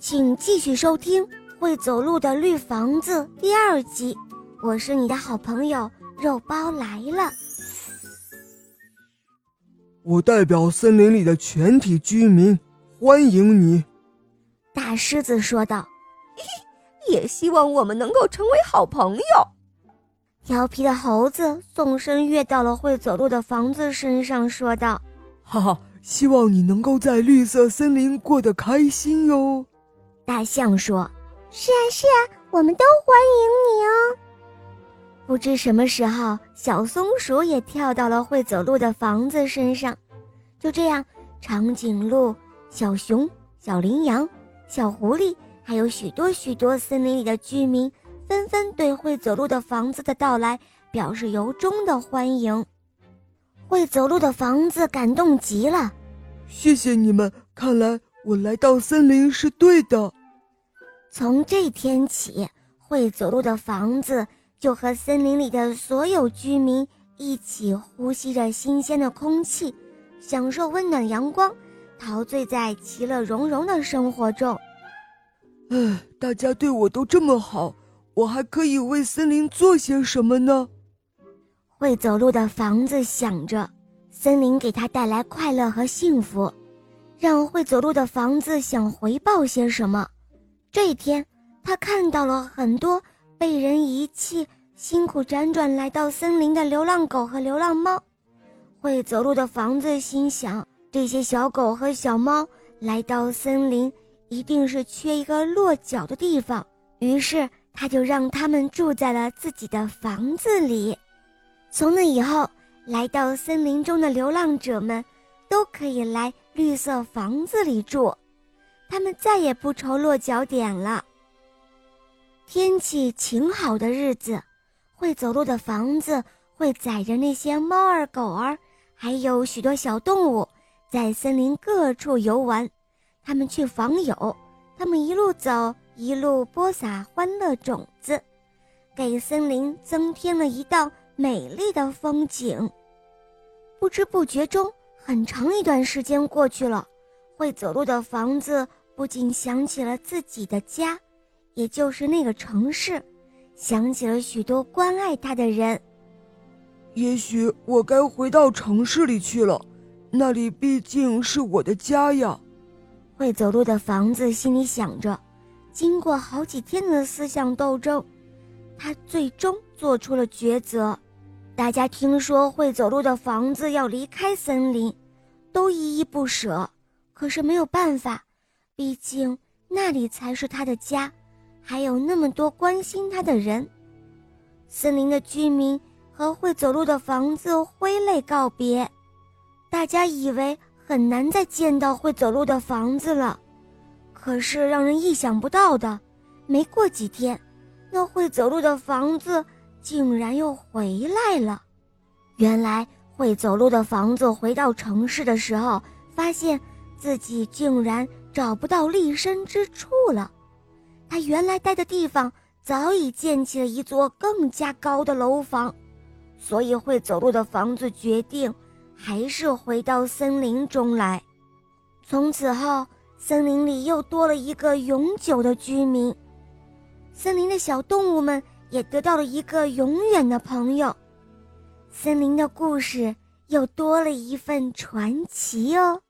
请继续收听《会走路的绿房子》第二集。我是你的好朋友肉包来了。我代表森林里的全体居民欢迎你，大狮子说道。也希望我们能够成为好朋友。调皮的猴子纵身跃到了会走路的房子身上，说道：“哈哈，希望你能够在绿色森林过得开心哟。”大象说：“是啊，是啊，我们都欢迎你哦。”不知什么时候，小松鼠也跳到了会走路的房子身上。就这样，长颈鹿、小熊、小羚羊、小狐狸，还有许多许多森林里的居民，纷纷对会走路的房子的到来表示由衷的欢迎。会走路的房子感动极了，谢谢你们！看来我来到森林是对的。从这天起，会走路的房子就和森林里的所有居民一起呼吸着新鲜的空气，享受温暖阳光，陶醉在其乐融融的生活中。唉，大家对我都这么好，我还可以为森林做些什么呢？会走路的房子想着，森林给他带来快乐和幸福，让会走路的房子想回报些什么。这一天，他看到了很多被人遗弃、辛苦辗转来到森林的流浪狗和流浪猫。会走路的房子心想：这些小狗和小猫来到森林，一定是缺一个落脚的地方。于是，他就让他们住在了自己的房子里。从那以后，来到森林中的流浪者们，都可以来绿色房子里住。他们再也不愁落脚点了。天气晴好的日子，会走路的房子会载着那些猫儿、狗儿，还有许多小动物，在森林各处游玩。他们去访友，他们一路走，一路播撒欢乐种子，给森林增添了一道美丽的风景。不知不觉中，很长一段时间过去了，会走路的房子。不仅想起了自己的家，也就是那个城市，想起了许多关爱他的人。也许我该回到城市里去了，那里毕竟是我的家呀。会走路的房子心里想着。经过好几天的思想斗争，他最终做出了抉择。大家听说会走路的房子要离开森林，都依依不舍。可是没有办法。毕竟那里才是他的家，还有那么多关心他的人。森林的居民和会走路的房子挥泪告别，大家以为很难再见到会走路的房子了。可是让人意想不到的，没过几天，那会走路的房子竟然又回来了。原来会走路的房子回到城市的时候，发现自己竟然。找不到立身之处了，他原来待的地方早已建起了一座更加高的楼房，所以会走路的房子决定还是回到森林中来。从此后，森林里又多了一个永久的居民，森林的小动物们也得到了一个永远的朋友，森林的故事又多了一份传奇哦。